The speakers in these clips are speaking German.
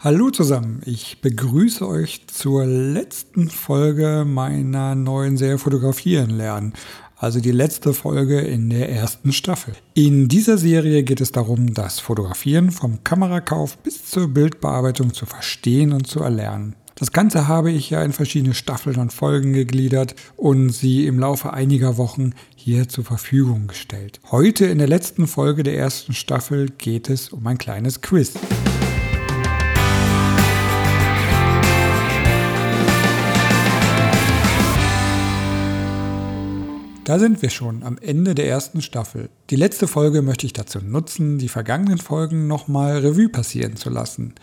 Hallo zusammen, ich begrüße euch zur letzten Folge meiner neuen Serie Fotografieren lernen, also die letzte Folge in der ersten Staffel. In dieser Serie geht es darum, das Fotografieren vom Kamerakauf bis zur Bildbearbeitung zu verstehen und zu erlernen. Das Ganze habe ich ja in verschiedene Staffeln und Folgen gegliedert und sie im Laufe einiger Wochen hier zur Verfügung gestellt. Heute in der letzten Folge der ersten Staffel geht es um ein kleines Quiz. Da sind wir schon am Ende der ersten Staffel. Die letzte Folge möchte ich dazu nutzen, die vergangenen Folgen nochmal Revue passieren zu lassen.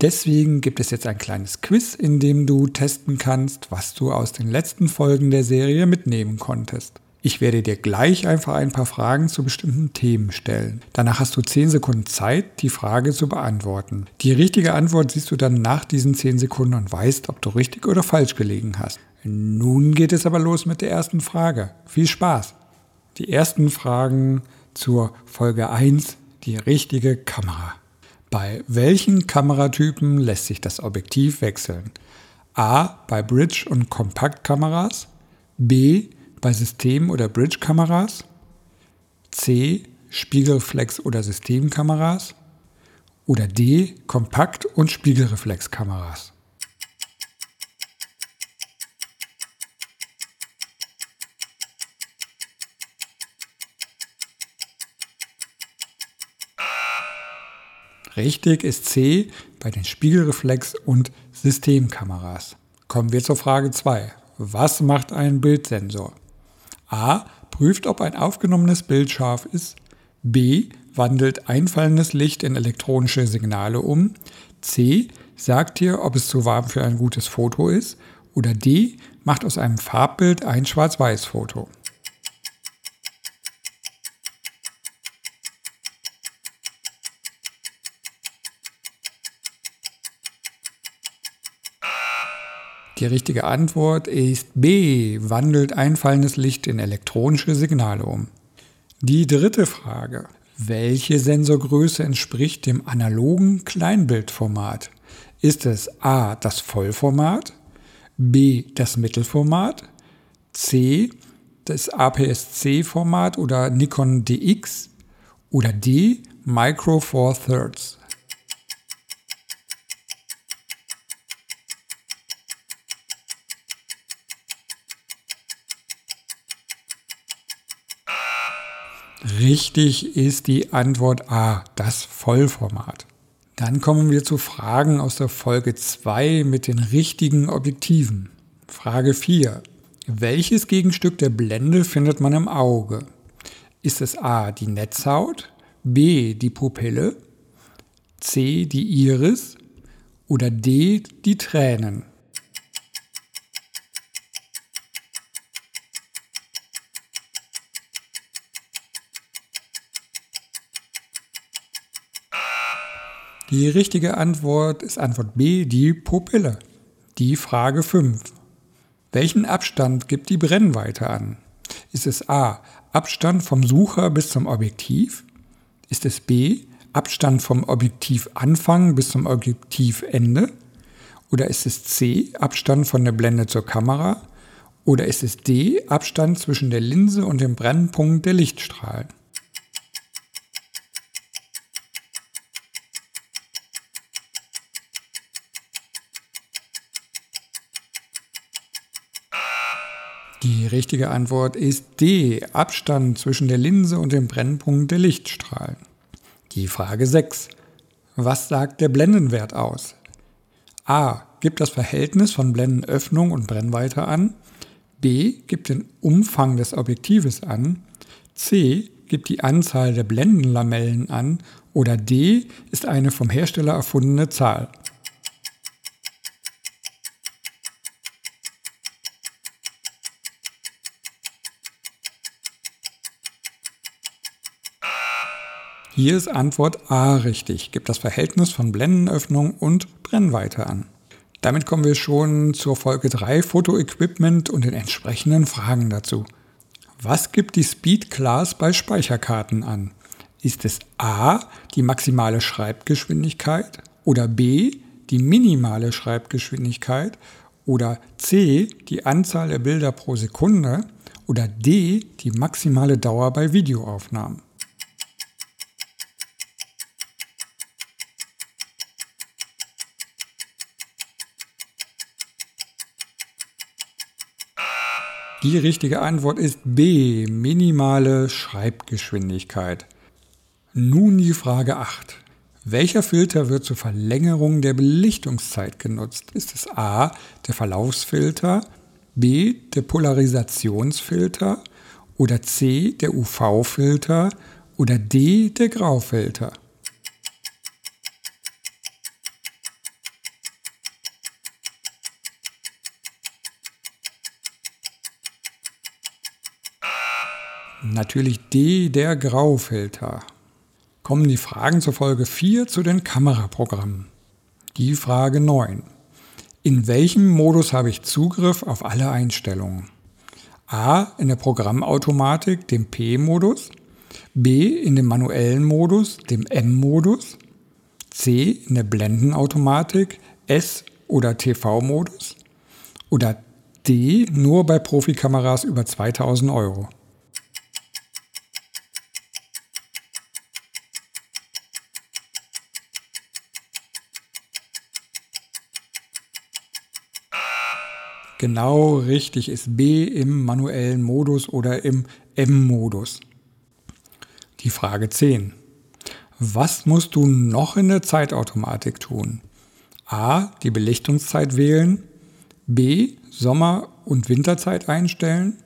Deswegen gibt es jetzt ein kleines Quiz, in dem du testen kannst, was du aus den letzten Folgen der Serie mitnehmen konntest. Ich werde dir gleich einfach ein paar Fragen zu bestimmten Themen stellen. Danach hast du 10 Sekunden Zeit, die Frage zu beantworten. Die richtige Antwort siehst du dann nach diesen 10 Sekunden und weißt, ob du richtig oder falsch gelegen hast. Nun geht es aber los mit der ersten Frage. Viel Spaß! Die ersten Fragen zur Folge 1, die richtige Kamera. Bei welchen Kameratypen lässt sich das Objektiv wechseln? A. Bei Bridge- und Kompaktkameras. B. Bei System- oder Bridge-Kameras. C. Spiegelreflex- oder Systemkameras. Oder D. Kompakt- und Spiegelreflexkameras. Richtig ist C bei den Spiegelreflex- und Systemkameras. Kommen wir zur Frage 2. Was macht ein Bildsensor? A. Prüft, ob ein aufgenommenes Bild scharf ist. B. Wandelt einfallendes Licht in elektronische Signale um. C. Sagt dir, ob es zu warm für ein gutes Foto ist. Oder D. Macht aus einem Farbbild ein Schwarz-Weiß-Foto. Die richtige Antwort ist B. Wandelt einfallendes Licht in elektronische Signale um. Die dritte Frage. Welche Sensorgröße entspricht dem analogen Kleinbildformat? Ist es A. das Vollformat, B. das Mittelformat, C. das APS-C-Format oder Nikon DX oder D. Micro Four Thirds? Richtig ist die Antwort A, das Vollformat. Dann kommen wir zu Fragen aus der Folge 2 mit den richtigen Objektiven. Frage 4. Welches Gegenstück der Blende findet man im Auge? Ist es A die Netzhaut, B die Pupille, C die Iris oder D die Tränen? Die richtige Antwort ist Antwort B, die Pupille. Die Frage 5. Welchen Abstand gibt die Brennweite an? Ist es A. Abstand vom Sucher bis zum Objektiv? Ist es B. Abstand vom Objektivanfang bis zum Objektivende? Oder ist es C. Abstand von der Blende zur Kamera? Oder ist es D. Abstand zwischen der Linse und dem Brennpunkt der Lichtstrahlen? Die richtige Antwort ist D. Abstand zwischen der Linse und dem Brennpunkt der Lichtstrahlen. Die Frage 6. Was sagt der Blendenwert aus? A. Gibt das Verhältnis von Blendenöffnung und Brennweite an. B. Gibt den Umfang des Objektives an. C. Gibt die Anzahl der Blendenlamellen an. Oder D. Ist eine vom Hersteller erfundene Zahl. Hier ist Antwort A richtig, gibt das Verhältnis von Blendenöffnung und Brennweite an. Damit kommen wir schon zur Folge 3 Fotoequipment und den entsprechenden Fragen dazu. Was gibt die Speed Class bei Speicherkarten an? Ist es A die maximale Schreibgeschwindigkeit oder B die minimale Schreibgeschwindigkeit oder C die Anzahl der Bilder pro Sekunde oder D die maximale Dauer bei Videoaufnahmen. Die richtige Antwort ist B, minimale Schreibgeschwindigkeit. Nun die Frage 8. Welcher Filter wird zur Verlängerung der Belichtungszeit genutzt? Ist es A, der Verlaufsfilter, B, der Polarisationsfilter oder C, der UV-Filter oder D, der Graufilter? Natürlich D, der Graufilter. Kommen die Fragen zur Folge 4 zu den Kameraprogrammen. Die Frage 9. In welchem Modus habe ich Zugriff auf alle Einstellungen? A. In der Programmautomatik, dem P-Modus. B. In dem manuellen Modus, dem M-Modus. C. In der Blendenautomatik, S- oder TV-Modus. Oder D. Nur bei Profikameras über 2000 Euro. Genau richtig ist B im manuellen Modus oder im M-Modus. Die Frage 10. Was musst du noch in der Zeitautomatik tun? A. Die Belichtungszeit wählen. B. Sommer- und Winterzeit einstellen.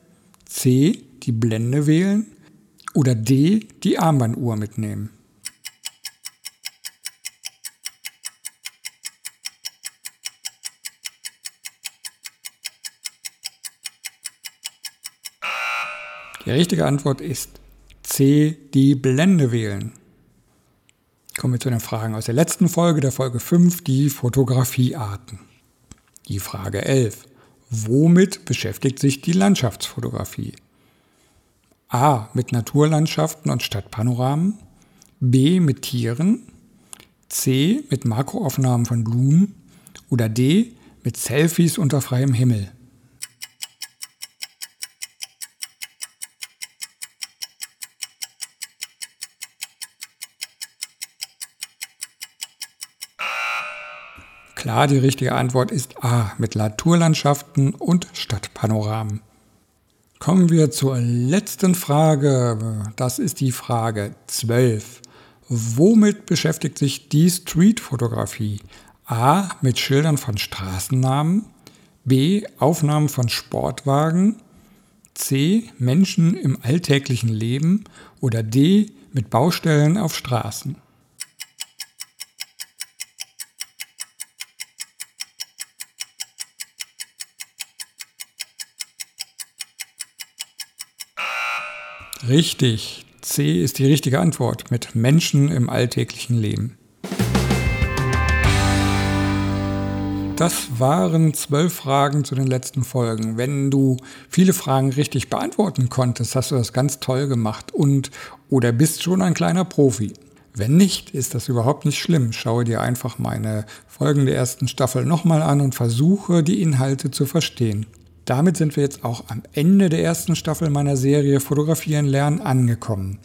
C. Die Blende wählen. Oder D. Die Armbanduhr mitnehmen. Die richtige Antwort ist C, die Blende wählen. Kommen wir zu den Fragen aus der letzten Folge, der Folge 5, die Fotografiearten. Die Frage 11. Womit beschäftigt sich die Landschaftsfotografie? A. Mit Naturlandschaften und Stadtpanoramen. B. Mit Tieren. C. Mit Makroaufnahmen von Blumen. Oder D. Mit Selfies unter freiem Himmel. Klar, die richtige Antwort ist A mit Naturlandschaften und Stadtpanoramen. Kommen wir zur letzten Frage. Das ist die Frage 12. Womit beschäftigt sich die Streetfotografie? A. Mit Schildern von Straßennamen. B. Aufnahmen von Sportwagen. C. Menschen im alltäglichen Leben. Oder D. Mit Baustellen auf Straßen. Richtig. C ist die richtige Antwort mit Menschen im alltäglichen Leben. Das waren zwölf Fragen zu den letzten Folgen. Wenn du viele Fragen richtig beantworten konntest, hast du das ganz toll gemacht und oder bist schon ein kleiner Profi. Wenn nicht, ist das überhaupt nicht schlimm. Schaue dir einfach meine Folgen der ersten Staffel nochmal an und versuche die Inhalte zu verstehen. Damit sind wir jetzt auch am Ende der ersten Staffel meiner Serie Fotografieren lernen angekommen.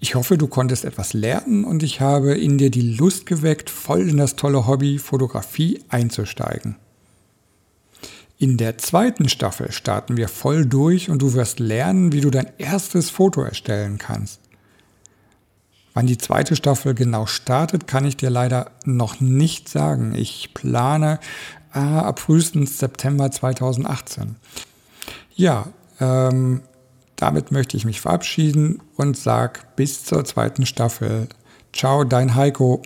Ich hoffe, du konntest etwas lernen und ich habe in dir die Lust geweckt, voll in das tolle Hobby Fotografie einzusteigen. In der zweiten Staffel starten wir voll durch und du wirst lernen, wie du dein erstes Foto erstellen kannst. Wann die zweite Staffel genau startet, kann ich dir leider noch nicht sagen. Ich plane äh, ab frühestens September 2018. Ja, ähm, damit möchte ich mich verabschieden und sage bis zur zweiten Staffel. Ciao, dein Heiko.